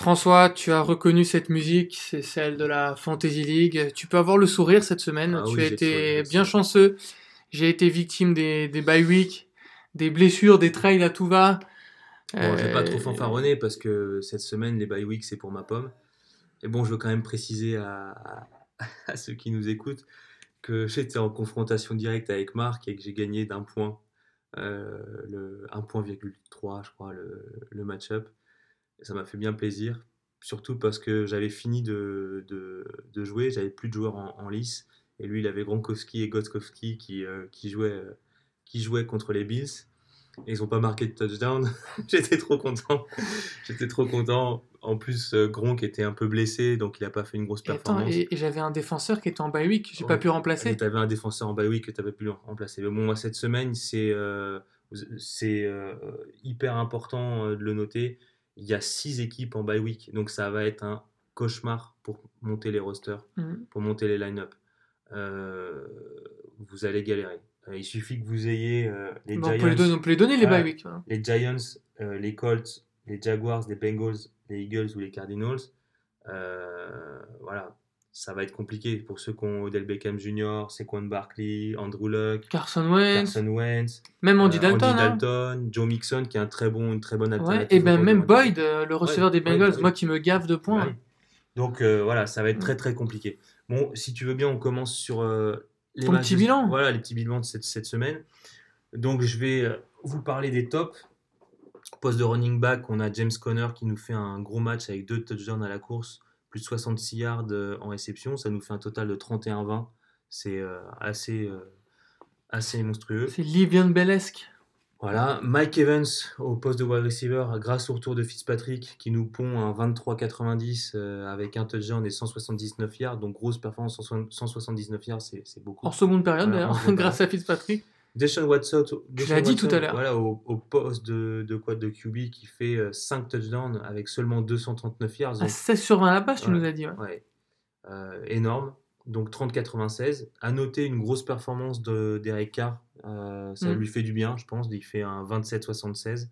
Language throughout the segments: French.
François, tu as reconnu cette musique, c'est celle de la Fantasy League. Tu peux avoir le sourire cette semaine. Ah tu oui, as été bien chanceux. J'ai été victime des, des bye week, des blessures, des trails à tout va. Bon, je vais pas Euh, trop fanfaronner parce que cette semaine, les bye week, c'est pour ma pomme. Et bon, je veux quand même préciser à, à- à ceux qui nous écoutent que j'étais en confrontation directe avec Marc et que j'ai gagné d'un point, euh, le 1.3, je crois, le, le match-up. Et ça m'a fait bien plaisir, surtout parce que j'avais fini de, de, de jouer, j'avais plus de joueurs en, en lice. Et lui, il avait Gronkowski et Gotkowski qui, euh, qui, jouaient, euh, qui jouaient contre les Bills. Et ils n'ont pas marqué de touchdown. J'étais trop content. J'étais trop content. En plus, euh, Gronk était un peu blessé, donc il n'a pas fait une grosse attends, performance. et, et j'avais un défenseur qui était en bye week, j'ai Ouais. pas pu remplacer. tu avais un défenseur en bye week que tu n'avais pu le remplacer. Mais bon, moi, cette semaine, c'est euh, c'est euh, hyper important de le noter. Il y a six équipes en bye week, donc ça va être un cauchemar pour monter les rosters, Mhm. pour monter les line-up. Euh, vous allez galérer. Euh, il suffit que vous ayez euh, les Bon, on, Giants. peut les donner, on peut les donner les Ouais. bye week. hein. les Giants, les Colts, les Jaguars, les Bengals, les Eagles ou les Cardinals, euh, voilà, ça va être compliqué pour ceux qui ont Odell Beckham Jr., Saquon Barkley, Andrew Luck, Carson Wentz, Carson Wentz, même Andy euh, Dalton. Andy hein. Dalton, Joe Mixon qui est un très bon, une très bonne Ouais, alternative. et ben même. Boyd, euh, le receveur Ouais, des Bengals, ouais. moi qui me gave de points. Donc euh, voilà, ça va être Mm. très très compliqué. Bon, si tu veux bien, on commence sur euh, les Ton petit de- bilan. Voilà, les petits bilans de cette, cette semaine. Donc je vais vous parler des tops. Poste de running back, on a James Conner qui nous fait un gros match avec deux touchdowns à la course, plus de 66 yards euh, en réception. Ça nous fait un total de 31-20. C'est euh, assez, euh, assez monstrueux. C'est Livian Bellesque. Voilà, Mike Evans au poste de wide receiver grâce au retour de Fitzpatrick qui nous pond un 23-90 euh, avec un touchdown et 179 yards. Donc grosse performance, 160 179 yards, c'est beaucoup. En seconde période, Voilà, d'ailleurs, grâce à Fitzpatrick. Deshaun Watson, Deshaun dit tout à l'heure. Voilà, au, au poste de, de quad de QB qui fait 5 touchdowns avec seulement 239 yards. À Donc, 16 sur 20 à la passe, tu Ouais. nous as dit. ouais. ouais, euh, énorme. Donc 30-96. À noter une grosse performance de d'Eric Carr. Euh, ça Mm. lui fait du bien, je pense. Il fait un 27-76.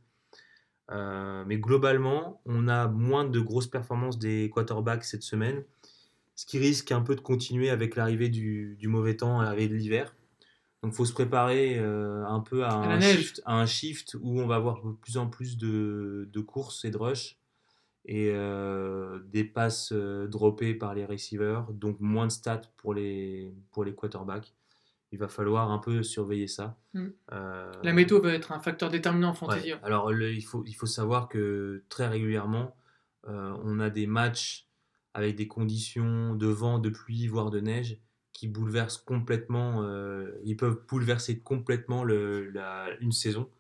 Euh, mais globalement, on a moins de grosses performances des quarterbacks cette semaine. Ce qui risque un peu de continuer avec l'arrivée du, du mauvais temps, l'arrivée de l'hiver. Donc il faut se préparer euh, un peu à un, shift, à un shift où on va avoir de plus en plus de, de courses et de rush et euh, des passes euh, droppées par les receivers, donc moins de stats pour les, pour les quarterbacks. Il va falloir un peu surveiller ça. Mm. Euh, La météo va être un facteur déterminant en fantasy. Ouais. Alors, le- il, faut, il faut savoir que très régulièrement, on a des matchs avec des conditions de vent, de pluie, voire de neige, qui bouleversent complètement, euh, ils peuvent bouleverser complètement le, la- une saison.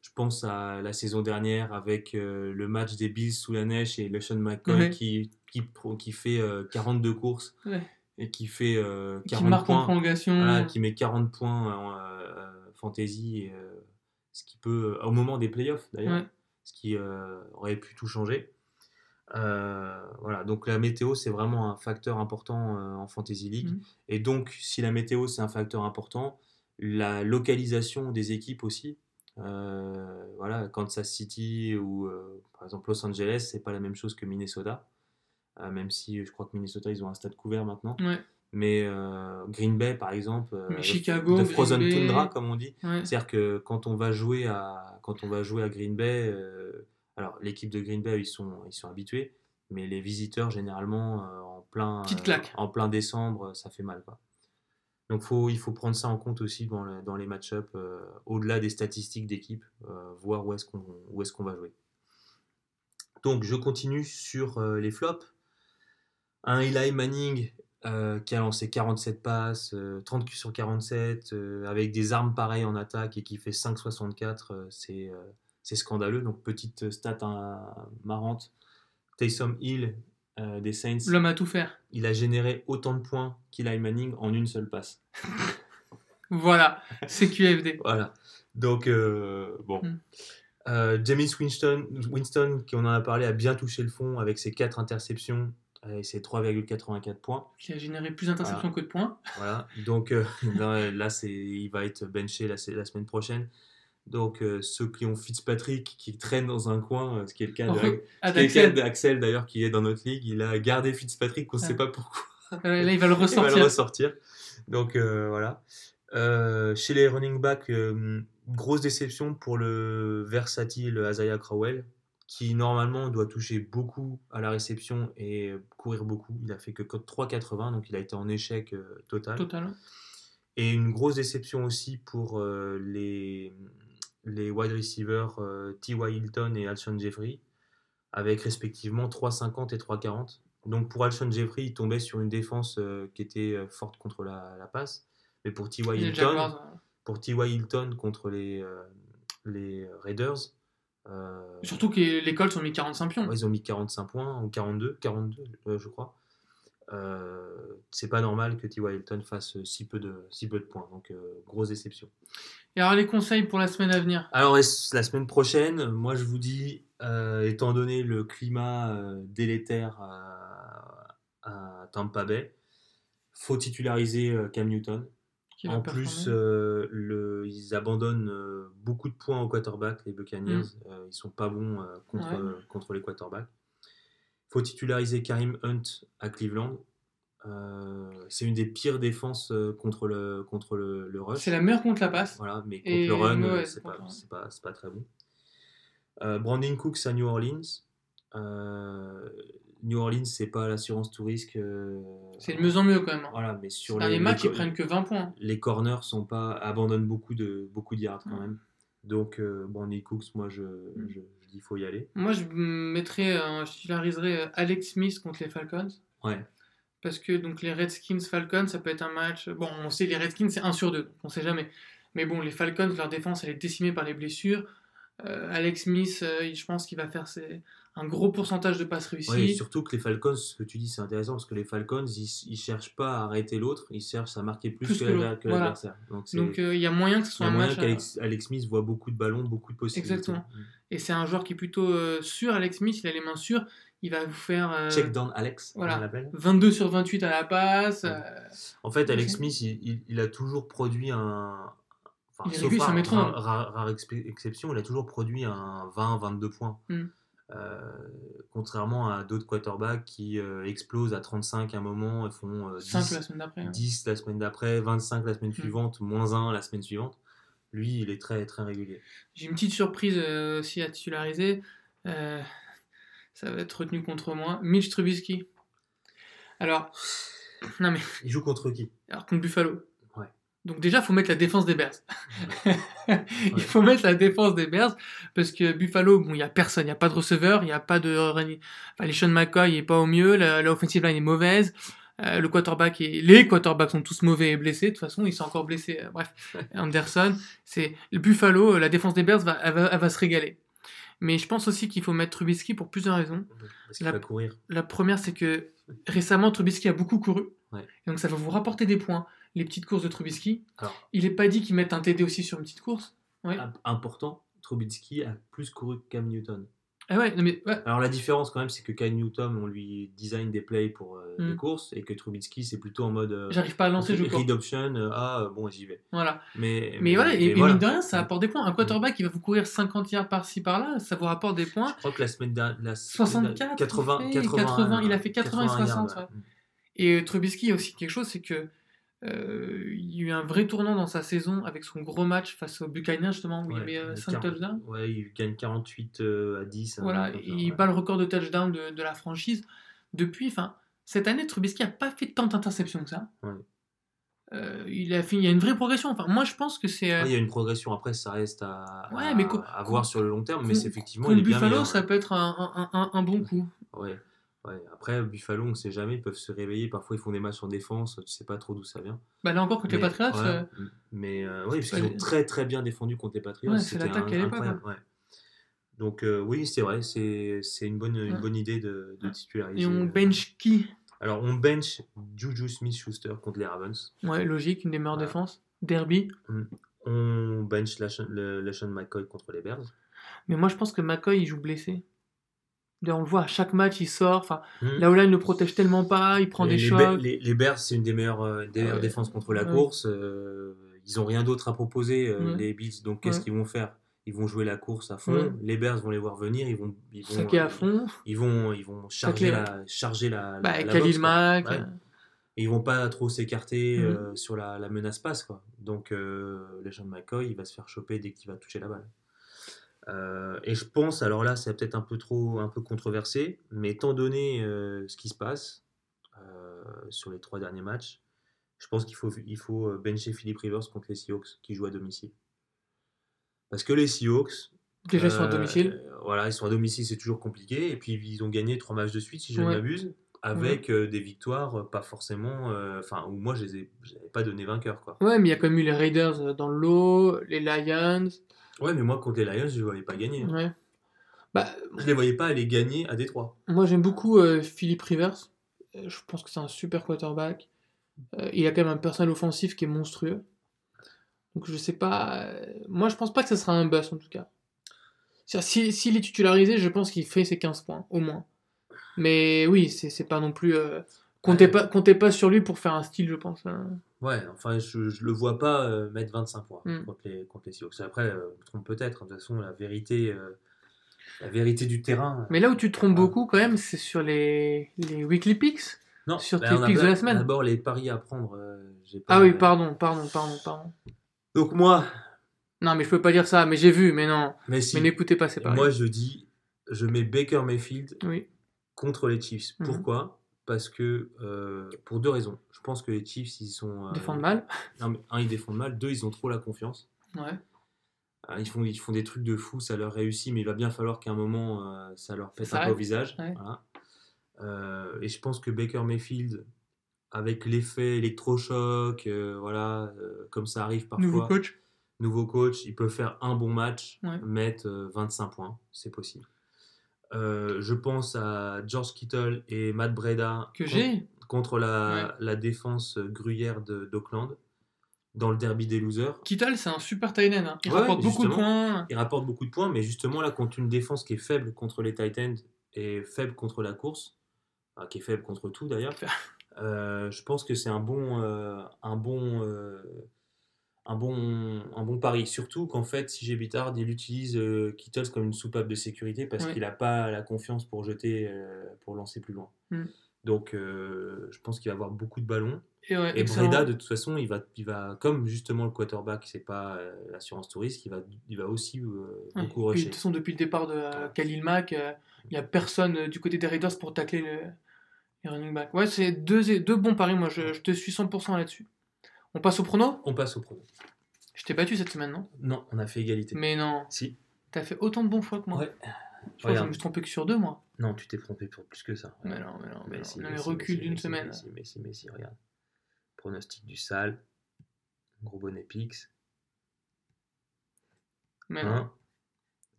Je pense à la saison dernière avec euh, le match des Bills sous la neige et LeSean McCoy Ouais. qui, qui, qui fait euh, 42 courses Ouais. et qui fait euh, Qui 40 marque en points. prolongation. Voilà, qui met 40 points en euh, fantasy, et, euh, ce qui peut, au moment des playoffs d'ailleurs, Ouais. ce qui euh, aurait pu tout changer. Euh, voilà, donc la météo c'est vraiment un facteur important euh, en fantasy league. Mhm. Et donc, si la météo c'est un facteur important, la localisation des équipes aussi. Euh, voilà, Kansas City ou par exemple Los Angeles, c'est pas la même chose que Minnesota. Même si je crois que Minnesota ils ont un stade couvert maintenant. Ouais. Mais Green Bay, par exemple, Mais Chicago, de Frozen Bay. Tundra, comme on dit. Ouais. C'est-à-dire que quand on va jouer à, quand on va jouer à Green Bay, alors l'équipe de Green Bay, ils sont, ils sont habitués, mais les visiteurs, généralement, euh, en, plein, en décembre, ça fait mal. Quoi. Donc faut, il faut prendre ça en compte aussi dans, le- dans les match-up, euh, au-delà des statistiques d'équipe, euh, voir où est-ce qu'on où est qu'on va jouer. Donc je continue sur euh, les flops. Un Eli Manning euh, qui a lancé 47 passes, euh, 30 sur 47, euh, avec des armes pareilles en attaque et qui fait 5,64, euh, c'est euh, c'est scandaleux. Donc petite stat hein, marrante. Taysom Hill euh, des Saints, L'homme à tout faire. il a généré autant de points qu'Eli Manning en une seule passe. Voilà, c'est QFD. Voilà. Donc, euh, bon. Mm. Euh, James Winston, Winston, qui on en a parlé, a bien touché le fond avec ses 4 interceptions et ses 3,84 points. Qui a généré plus d'interceptions que de points. Voilà. Donc, là, là, c'est, il va être benché la, la semaine prochaine. Donc, euh, ceux qui ont Fitzpatrick qui traînent dans un coin, euh, ce qui est le cas d'Axel d'ailleurs, qui est dans notre ligue, il a gardé Fitzpatrick, on ne Ah. sait pas pourquoi. euh, là, il va le Il va ressortir. le ressortir. Donc euh, voilà. Chez les running backs, grosse déception pour le versatile Isaiah Crowell, qui normalement doit toucher beaucoup à la réception et courir beaucoup. Il a fait que 3,80, donc il a été en échec total. Total. Et une grosse déception aussi pour les, les wide receivers euh, T.Y. Hilton et Alshon Jeffrey, avec respectivement 3,50 et 3,40. Donc pour Alshon Jeffrey, il tombait sur une défense euh, qui était euh, forte contre la, la passe. Mais pour T.Y. Hilton, pour T.Y. Hilton contre les, les Raiders, euh, Surtout que les Colts ont mis 45 pions. ouais, ils ont mis 45 points, ou 42, 42 euh, je crois. Euh, c'est pas normal que T.Y. Hilton fasse euh, si peu de, si peu de points. Donc, euh, grosse déception. Et alors, les conseils pour la semaine à venir? Alors, la semaine prochaine, moi je vous dis, étant donné le climat délétère à, Tampa Bay, faut titulariser Cam Newton. qui En plus, euh, le, ils abandonnent euh, beaucoup de points au quarterback, les Buccaneers. Euh, ils sont pas bons contre. Ouais. contre les quarterbacks. Faut titulariser Karim Hunt à Cleveland. Euh, c'est une des pires défenses euh, contre le, contre le, le rush. C'est la meilleure contre la passe. Voilà, mais contre Et le run, euh, mauvaise c'est pas, pas, très bon. Euh, Brandon Cooks à New Orleans. Euh, New Orleans, c'est pas l'assurance tout risque. C'est de mieux en mieux quand même. Voilà, mais sur les, les matchs, les ils prennent que 20 points. les corners sont pas abandonnent beaucoup de beaucoup de yards quand Mm. même. Donc Brandon Cooks, moi je, je dis faut y aller. Moi, je mettrais, euh, je titulariserais euh, Alex Smith contre les Falcons. Ouais. Parce que donc les Redskins Falcons, ça peut être un match. Bon, on sait les Redskins c'est 1 sur 2, donc on sait jamais. Mais bon, les Falcons, leur défense, elle est décimée par les blessures. Euh, Alex Smith, euh, je pense qu'il va faire ses- un gros pourcentage de passes réussies. Ouais, et surtout que les Falcons, ce que tu dis, c'est intéressant parce que les Falcons, ils, ils cherchent pas à arrêter l'autre, ils cherchent à marquer plus, Plus que que voilà. l'adversaire. Donc euh, il y a moyen que ce il y soit a un moyen match. à- Alex Smith voit beaucoup de ballons, beaucoup de possibilités. Exactement. Et c'est un joueur qui est plutôt euh, sûr, Alex Smith, il a les mains sûres. Il va vous faire euh, Check down Alex, voilà. on l'appelle. 22 sur 28 à la passe. Ouais. euh, En fait, Alex. Smith, il, il- il a toujours produit un. Enfin, Il un rare, rare- rare- rare exception, il a toujours produit un 20-22 points. Mm. Euh, contrairement à d'autres quarterbacks qui euh, explosent à 35 à un moment et font euh, 5 10, la semaine d'après. hein. 10 la semaine d'après, 25 la semaine suivante, moins 1 la semaine suivante. Lui, il est très très régulier. J'ai une petite surprise euh, aussi à titulariser. Euh, ça va être retenu contre moi. Mitch Trubisky. Alors, non mais, Il joue contre qui? Alors contre Buffalo. Ouais. Donc déjà, faut mettre la défense des Bears. il faut mettre la défense des Bears parce que Buffalo, bon, il y a personne, il y a pas de receveur, il y a pas de, enfin, les Sean McCoy est pas au mieux, la, la offensive line est mauvaise. Euh, le quarterback et les quarterbacks sont tous mauvais et blessés. De toute façon, ils sont encore blessés. Euh, bref, Anderson, c'est le Buffalo. euh, La défense des Bears va, elle va, elle va se régaler. Mais je pense aussi qu'il faut mettre Trubisky pour plusieurs raisons. Parce qu'il La- va courir. La première, c'est que récemment, Trubisky a beaucoup couru. Ouais. Donc, ça va vous rapporter des points. Les petites courses de Trubisky. Alors. Il n'est pas dit qu'ils mettent un TD aussi sur une petite course. Ouais. Important, Trubisky a plus couru que Cam Newton. Ah ouais, non mais ouais, Alors la différence quand même, c'est que Cam Newton, on lui design des plays pour euh, Mm. des courses et que Trubisky, c'est plutôt en mode euh, j'arrive pas à lancer, je read option, euh, ah bon j'y vais. Voilà. Mais, Mais voilà, et, et voilà. mine de rien, ça apporte des points. Un quarterback qui va vous courir 50 yards par-ci par-là, ça vous rapporte des points. Je crois que la semaine dernière, la 64, 80, il fait, 80, 80, il a fait 80 et 60, yards, ouais. Mm. Et Trubisky, il y a aussi quelque chose, c'est que euh, il y a eu un vrai tournant dans sa saison avec son gros match face aux Buccaneers, justement, où Ouais, il met euh, il 5 gagne- touchdowns. Ouais, il gagne 48 euh, à 10. un Voilà, et il ouais. bat le record de touchdown de, de la franchise. Depuis, enfin, cette année, Trubisky n'a pas fait tant d'interceptions que ça. Ouais. Euh, il, a fait, il y a une vraie progression. Enfin, moi, je pense que c'est. euh, il y a une progression après, ça reste à, voir sur le long terme, mais c'est effectivement bien Buffalo, ça peut être un, un- un- un bon coup. Ouais. Ouais. Après, Buffalo, on ne sait jamais, ils peuvent se réveiller. Parfois, ils font des matchs en défense, tu sais pas trop d'où ça vient. Bah, là encore, contre les Mais- Patriots, ouais, euh, mais euh, oui, parce pas qu'ils ont les- très très bien défendu contre les Patriots. Ouais, c'est l'attaque l'époque, incroyable, ouais. Donc euh, oui, c'est vrai, c'est une bonne, une bonne idée de, de titulariser. et on euh. bench qui? Alors on bench Juju Smith-Schuster contre les Ravens. Ouais, logique, une des meilleures défenses. Derby. On bench Lashon McCoy contre les Bears. Mais moi, je pense que McCoy, il joue blessé. D'ailleurs, on le voit, à chaque match, il sort. Enfin, Hmm. là où là, il ne protège tellement pas, il prend les, des les chocs. Les, les Bears, c'est une des meilleures, euh, des meilleures Ouais. défenses contre la Ouais. course. Euh, ils ont rien d'autre à proposer, euh, Ouais. les Bills. Donc, qu'est-ce Ouais. qu'ils vont faire? Ils vont jouer la course à fond. Les Bears vont les voir venir. Ils vont, ils vont, euh, à fond. Ils vont, ils vont charger la, charger la, Bah, la, boxe. Mack. Euh, Et ils vont pas trop s'écarter euh, sur la, la menace passe. Quoi. Donc, euh, les gens de McCoy, il va se faire choper dès qu'il va toucher la balle. Euh, et je pense, alors là, c'est peut-être un peu trop un peu controversé, mais étant donné euh, ce qui se passe euh, sur les trois derniers matchs, je pense qu'il faut, il faut bencher Philip Rivers contre les Seahawks qui jouent à domicile. Parce que les Seahawks, Déjà, ils sont à domicile. voilà, ils sont à domicile, c'est toujours compliqué. Et puis, ils ont gagné trois matchs de suite, si je ne Ouais. m'abuse, avec des victoires pas forcément. Enfin, où moi, je les ai, je n'avais pas donné vainqueur. Quoi. Ouais, mais il y a quand même eu les Raiders dans le lot, les Lions. Ouais, mais moi, contre les Lions, je ne les voyais pas gagner. hein. Ouais. Bah, Je les voyais pas aller gagner à Détroit. moi, j'aime beaucoup euh, Philippe Rivers. Euh, Je pense que c'est un super quarterback. Euh, il a quand même un personnel offensif qui est monstrueux. Donc, je sais pas. Moi, je pense pas que ce sera un bust en tout cas. Si- S'il est titularisé, je pense qu'il fait ses 15 points, au moins. Mais oui, c'est c'est pas non plus. euh, Comptez, pas, comptez pas sur lui pour faire un style, je pense. hein. Ouais, enfin, je, je le vois pas euh, mettre 25 points Mm. contre, les, contre les Seahawks. Après, euh, me trompe peut-être. De toute façon, la vérité, euh, la vérité du terrain. Mais là où tu te trompes beaucoup, quand même, c'est sur les, les weekly picks. non, sur bah, tes on picks de la semaine. D'abord, les paris à prendre. euh, pas- Ah oui, pardon, pardon, pardon, pardon. Donc, moi, Non, mais je peux pas dire ça, mais j'ai vu, mais non. mais si. Mais n'écoutez pas, c'est pareil. Moi, je dis, je mets Baker Mayfield Oui. contre les Chiefs. Mhm. Pourquoi? Parce que, euh, pour deux raisons. Je pense que les Chiefs, ils sont. euh, Défendre mal. non, mais un, ils défendent mal. Deux, ils ont trop la confiance. Ouais. Euh, Ils font, ils font des trucs de fou, ça leur réussit, mais il va bien falloir qu'à un moment, euh, ça leur pète Ça un peu au visage. Ouais. Voilà. Et je pense que Baker Mayfield, avec l'effet électrochoc, voilà, comme ça arrive parfois, Nouveau coach. nouveau coach, il peut faire un bon match, Ouais. mettre euh, 25 points, c'est possible. Euh, je pense à George Kittle et Matt Breda Que con- j'ai. contre la, la défense gruyère d'Auckland dans le derby des losers. Kittle, c'est un super tight end. hein. Il Ouais, rapporte beaucoup de points. Il rapporte beaucoup de points, mais justement là, contre une défense qui est faible contre les Titans et faible contre la course, enfin, qui est faible contre tout d'ailleurs, euh, je pense que c'est un bon, euh, un bon, un bon, un bon pari. Surtout qu'en fait, si j'ai Bittard, il utilise euh, Kittles comme une soupape de sécurité parce Ouais. qu'il n'a pas la confiance pour jeter, euh, pour lancer plus loin. Mm. Donc, euh, je pense qu'il va avoir beaucoup de ballons. Et, ouais, Et. Breda, de toute façon, il va, il va comme justement le quarterback, c'est pas euh, l'assurance touriste, il va, il va aussi Ouais. beaucoup Puis, de rusher. toute façon, depuis le départ de Khalil Mack, il n'y a personne du côté des Raiders pour tacler le, les running back. Ouais, c'est deux, deux bons paris. Moi, je, je te suis 100% là-dessus. On passe au prono On passe au prono. Je t'ai battu cette semaine, non? Non, on a fait égalité. Mais non. Si. T'as fait autant de bons choix que moi. Ouais. Je crois que je me suis trompé que sur deux, moi. Non, tu t'es trompé pour plus que ça. Mais non, mais non, mais, si, Non, mais recul d'une semaine. Mais si, mais si, mais si, regarde. Pronostic du sale. Gros bonnet Pix. Mais non. 1,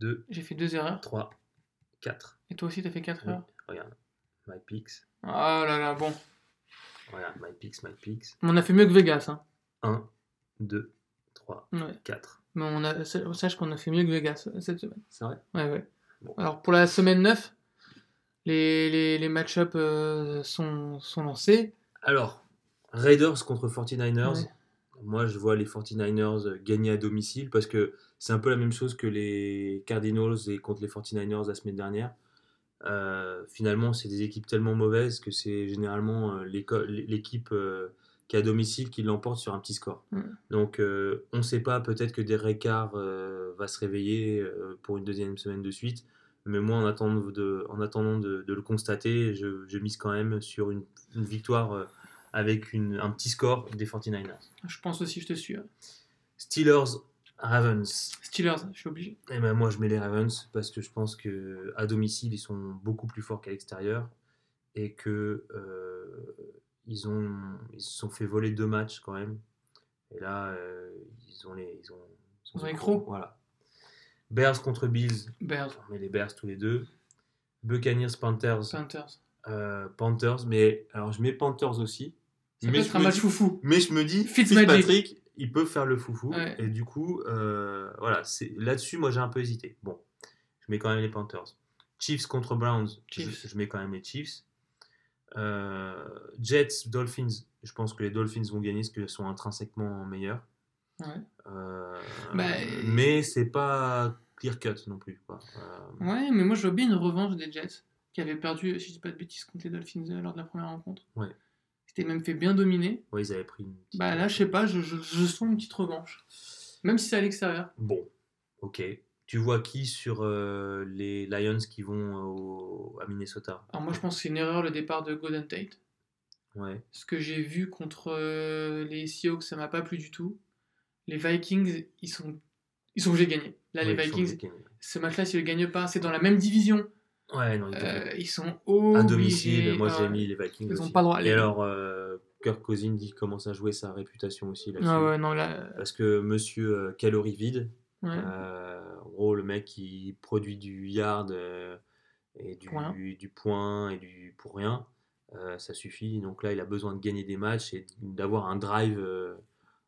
2, J'ai fait deux erreurs. 3, 4. Et toi aussi, t'as fait quatre Oui, erreurs? regarde. My Pix. Ah là là, bon. Regarde, My Pix, My Pix. On a fait mieux que Vegas, hein. 1, 2, 3, Ouais. 4. Mais on a, sache qu'on a fait mieux que Vegas euh, cette semaine. C'est vrai? Ouais, ouais. Bon. Alors pour la semaine 9, les, les, les match-up euh, sont, sont lancés. Alors, Raiders contre 49ers. Ouais. Moi, je vois les 49ers gagner à domicile parce que c'est un peu la même chose que les Cardinals et contre les 49ers la semaine dernière. Euh, finalement, c'est des équipes tellement mauvaises que c'est généralement euh, l'équipe euh, qui est à domicile qui l'emporte sur un petit score. Mm. Donc, euh, on ne sait pas, peut-être que Derek Carr euh, va se réveiller euh, pour une deuxième semaine de suite. Mais moi, en attendant de, en attendant de, de le constater, je, je mise quand même sur une, une victoire euh, avec une- un petit score des 49ers. Je pense aussi, je te suis. hein. Steelers, Ravens. Steelers, je suis obligé. Et ben moi, je mets les Ravens parce que je pense que à domicile, ils sont beaucoup plus forts qu'à l'extérieur et que euh, ils ont ils se sont fait voler deux matchs quand même. Et là, euh, ils ont les ils ont, Ils ont les crocs. Voilà. Bears contre Bills. Bears, On met les Bears tous les deux. Buccaneers, Panthers. Panthers. euh, Panthers, mais alors je mets Panthers aussi. Ça peut mais, être je un match dis- foufou. mais je me dis, Fitzmagic. Fitzpatrick, il peut faire le foufou. Ouais. Et du coup, euh, voilà, c'est là-dessus, moi j'ai un peu hésité. Bon, je mets quand même les Panthers. Chiefs contre Browns, Chiefs. Je, je mets quand même les Chiefs. Euh, Jets, Dolphins, je pense que les Dolphins vont gagner parce qu'ils sont intrinsèquement meilleurs. Ouais. Euh, Bah, mais c'est pas clear cut non plus. Quoi. Euh, Ouais, mais moi je vois bien une revanche des Jets qui avaient perdu, si je dis pas de bêtises, contre les Dolphins euh, lors de la première rencontre. Ouais. C'était même fait bien dominer. ouais, ils avaient pris une petite- Bah là, je sais pas, je, je, je sens une petite revanche. Même si c'est à l'extérieur. Bon, ok. Tu vois qui sur euh, les Lions qui vont au- à Minnesota? Alors moi je pense que c'est une erreur le départ de Golden Tate. Ouais. Ce que j'ai vu contre euh, les Seahawks, ça m'a pas plu du tout. Les Vikings, ils sont, ils sont obligés de gagner. Là, Ouais, les Vikings, ce match-là, s'ils ne le gagnent pas, c'est dans la même division. Ouais, non, ils Euh, ils sont à obligés. domicile, moi j'ai mis les Vikings. Ils ont aussi. pas le droit. Et alors, euh, Kirk Cousins il commence à jouer sa réputation aussi là-dessus. Ah ouais, non, là. Parce que monsieur euh, calorie vide, ouais. euh, en gros, le mec qui produit du yard euh, et du, du point et du pour rien, euh, ça suffit. Donc là, il a besoin de gagner des matchs et d'avoir un drive. euh,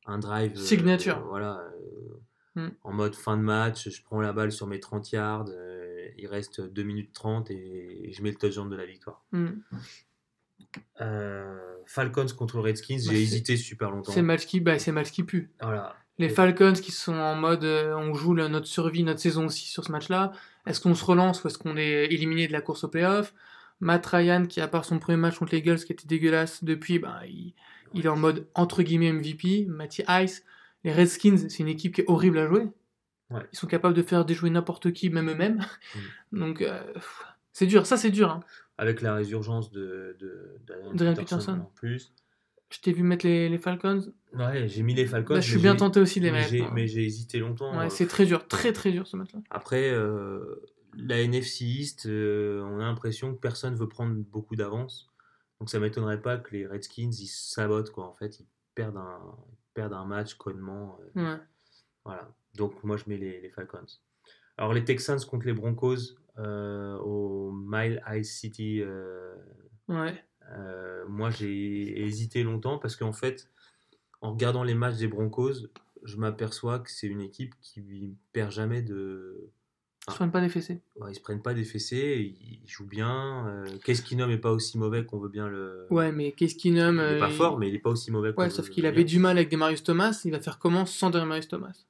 un drive euh, Signature. voilà. euh, Mm. En mode fin de match, je prends la balle sur mes 30 yards, euh, il reste 2 minutes 30 et, je mets le touchdown de la victoire. Hmm. Euh, Falcons contre Redskins, Bah, j'ai c'est- hésité super longtemps. C'est match qui, bah, c'est match qui pue. Voilà. Les. Falcons qui sont en mode euh, on joue le- notre survie, notre saison aussi sur ce match-là. Est-ce qu'on se relance ou est-ce qu'on est éliminé de la course au playoff? Matt Ryan qui, à part son premier match contre les Eagles qui était dégueulasse depuis, bah, il, il est en mode entre guillemets MVP. Matty Ice. Les Redskins, c'est une équipe qui est horrible à jouer. Ouais. Ils sont capables de faire déjouer n'importe qui, même eux-mêmes. Donc, euh, c'est dur. Ça, c'est dur. hein. Avec la résurgence de, de, Peterson, en plus. Je t'ai vu mettre les, les Falcons? Ouais, j'ai mis les Falcons. Là, je suis bien tenté aussi de les mais mettre. j'ai- hein. Mais j'ai hésité longtemps. Ouais, euh, c'est très dur, très très dur ce match-là. Après, euh, la NFC East, on a l'impression que personne veut prendre beaucoup d'avance. Donc ça m'étonnerait pas que les Redskins, ils sabotent, quoi. En fait, ils perdent un, ils perdent un match connement. Ouais. Voilà. Donc moi je mets les, les Falcons. Alors les Texans contre les Broncos euh, au Mile High City. euh, Ouais. euh, moi j'ai hésité longtemps parce qu'en fait, en regardant les matchs des Broncos, je m'aperçois que c'est une équipe qui perd jamais de. Ils se prennent pas des fessées. Ouais, ils se prennent pas des fessées, ils jouent bien. Euh, nomme est pas aussi mauvais qu'on veut bien le. Ouais, mais qu'est-ce qu'il nomme Il est pas il- fort, mais il est pas aussi mauvais qu'on Ouais, veut sauf qu'il avait du mal avec des Marius Thomas. Il va faire comment sans des Marius Thomas?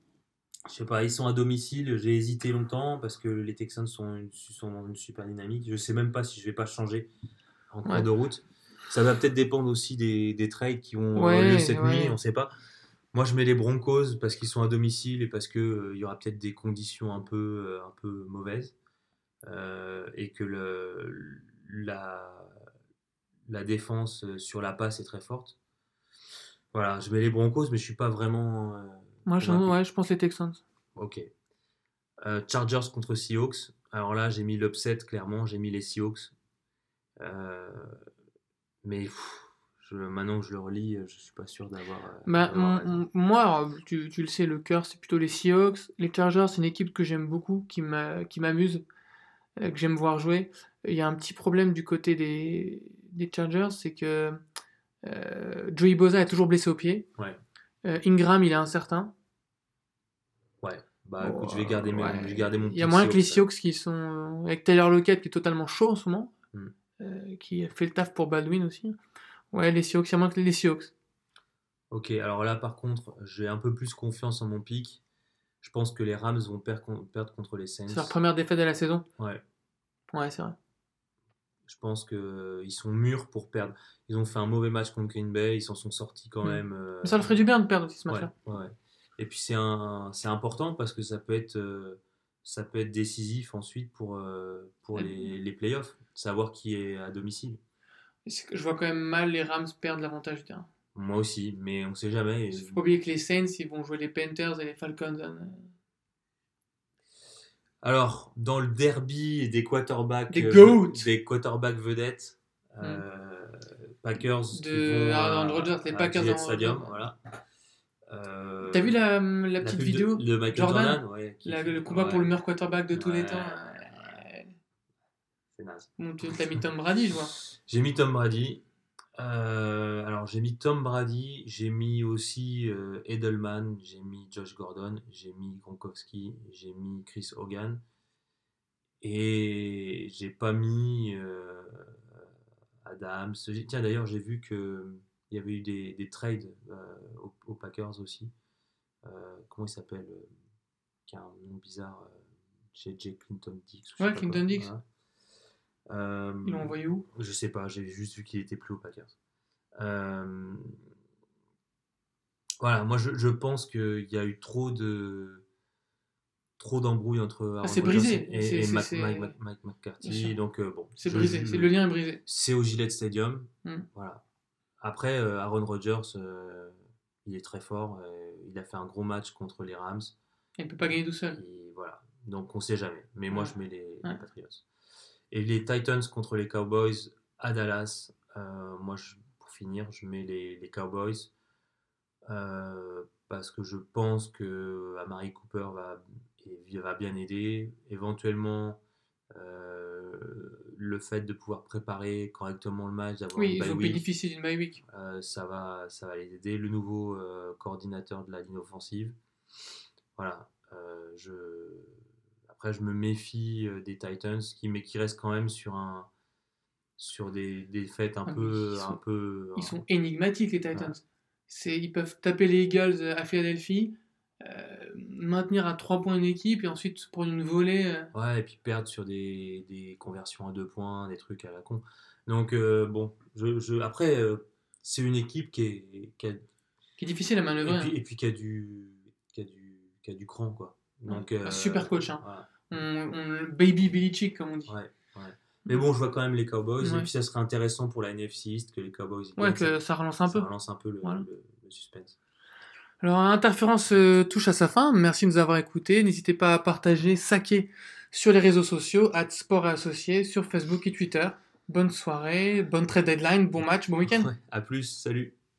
Je sais pas, ils sont à domicile, j'ai hésité longtemps parce que les Texans sont, une- sont dans une super dynamique. Je sais même pas si je vais pas changer en cours Ouais. de route. Ça va peut-être dépendre aussi des, des trades qui vont Ouais, avoir lieu cette ouais. nuit, on sait pas. Moi, je mets les Broncos parce qu'ils sont à domicile et parce que euh, y aura peut-être des conditions un peu, euh, un peu mauvaises Euh, et que le, la, la défense euh, sur la passe est très forte. Voilà, je mets les Broncos, mais je suis pas vraiment. Moi, je, convaincu. ouais, je pense les Texans. Ok. Euh, Chargers contre Seahawks. Alors là, j'ai mis l'upset, clairement. J'ai mis les Seahawks. Euh, mais pff, je, maintenant que je le relis, je suis pas sûr d'avoir. euh, Bah, moi, tu, tu le sais, le cœur, c'est plutôt les Seahawks. Les Chargers, c'est une équipe que j'aime beaucoup, qui m'a- qui m'amuse, que j'aime voir jouer. Il y a un petit problème du côté des, des Chargers, c'est que euh, Joey Bosa est toujours blessé au pied. Ouais. Euh, Ingram, il est incertain. Ouais. Bah écoute, je vais garder, mes- ouais. je vais garder mon Il y a moins que les Seahawks, Seahawks qui sont. euh, avec Tyler Lockett qui est totalement chaud en ce moment, Hmm. euh, qui fait le taf pour Baldwin aussi. Ouais, les Seahawks, il y a moins que les Seahawks. Ok, alors là, par contre, j'ai un peu plus confiance en mon pic. Je pense que les Rams vont per- perdre contre les Saints. C'est leur première défaite de la saison. Ouais. Ouais, c'est vrai. Je pense qu'ils sont mûrs pour perdre. Ils ont fait un mauvais match contre Green Bay, ils s'en sont sortis quand Mm. même. euh, ça leur ferait du bien de perdre aussi ce match-là. ouais. Et puis c'est un, c'est important parce que ça peut être, euh, ça peut être décisif ensuite pour, euh, pour Ouais. les, les playoffs, savoir qui est à domicile. Que Je vois quand même mal les Rams perdre l'avantage du terrain? Moi aussi, mais on sait jamais. Il faut pas oublier que les Saints, ils vont jouer les Panthers et les Falcons. hein. Alors, dans le derby des quarterbacks, Des euh, des quarterbacks vedettes, euh, Packers De Aaron Rodgers, les Packers d'Aaron Stadium, voilà. Euh, T'as vu la, la petite vidéo de, de Michael Jordan Jordan, ouais, qui- La- Le combat ouais, pour le meilleur quarterback de tous les temps. C'est naze. Bon, tu as mis Tom Brady, je vois. J'ai mis Tom Brady. Euh, alors j'ai mis Tom Brady, j'ai mis aussi euh, Edelman, j'ai mis Josh Gordon, j'ai mis Gronkowski, j'ai mis Chris Hogan et j'ai pas mis euh, Adams. Tiens d'ailleurs j'ai vu que il y avait eu des, des trades aux, aux Packers aussi. comment il s'appelle Qui a un nom bizarre. JJ Clinton Dix. Ouais, Clinton Dix. Ils l'ont envoyé où? Je sais pas, j'ai juste vu qu'il était plus au Packers. Voilà, moi je, je pense qu'il y a eu trop de trop d'embrouilles entre ah, c'est brisé. et, Mike, McCarthy. Donc euh, bon, c'est brisé, c'est le lien est brisé. C'est au Gillette Stadium. Hmm. Voilà. Après, euh, Aaron Rodgers, euh, il est très fort. il a fait un gros match contre les Rams. Il peut pas gagner tout seul. voilà. Donc on sait jamais. Mais moi je mets les, Patriots. Et les Titans contre les Cowboys à Dallas. moi, pour finir, je mets les, les Cowboys. Euh, parce que je pense que Amari Cooper va, va bien aider. Éventuellement, euh, le fait de pouvoir préparer correctement le match, d'avoir oui, une bye week, d'une bye week. Euh, ça, va, ça va les aider. Le nouveau coordinateur de la ligne offensive. Voilà. je... Après, je me méfie des Titans, qui, mais qui restent quand même sur un sur des, des fêtes un, ah, peu, sont, un peu. Ils sont énigmatiques, les Titans ils peuvent taper les Eagles à Philadelphie, euh, maintenir à 3 points une équipe et ensuite pour une volée. Euh. Ouais, et puis perdre sur des, des, conversions à 2 points, des trucs à la con. Donc, euh, bon, je, je après, c'est une équipe qui est, qui, est difficile à manœuvrer. Et puis, et puis qui, a du, qui, a du, qui a du cran, quoi. Donc, un super coach. Hein. On, baby Billy Chick, comme on dit. Ouais, ouais. Mais bon, je vois quand même les Cowboys. Et puis, ça serait intéressant pour la NFC East que les Cowboys. Ouais, que ça, relance un peu. Ça relance un peu le, suspense. Alors, Interférence euh, touche à sa fin. Merci de nous avoir écoutés. N'hésitez pas à partager, saquer sur les réseaux sociaux, at Sport et Associés, sur Facebook et Twitter. Bonne soirée, bonne trade deadline, bon match, bon week-end. à plus, salut.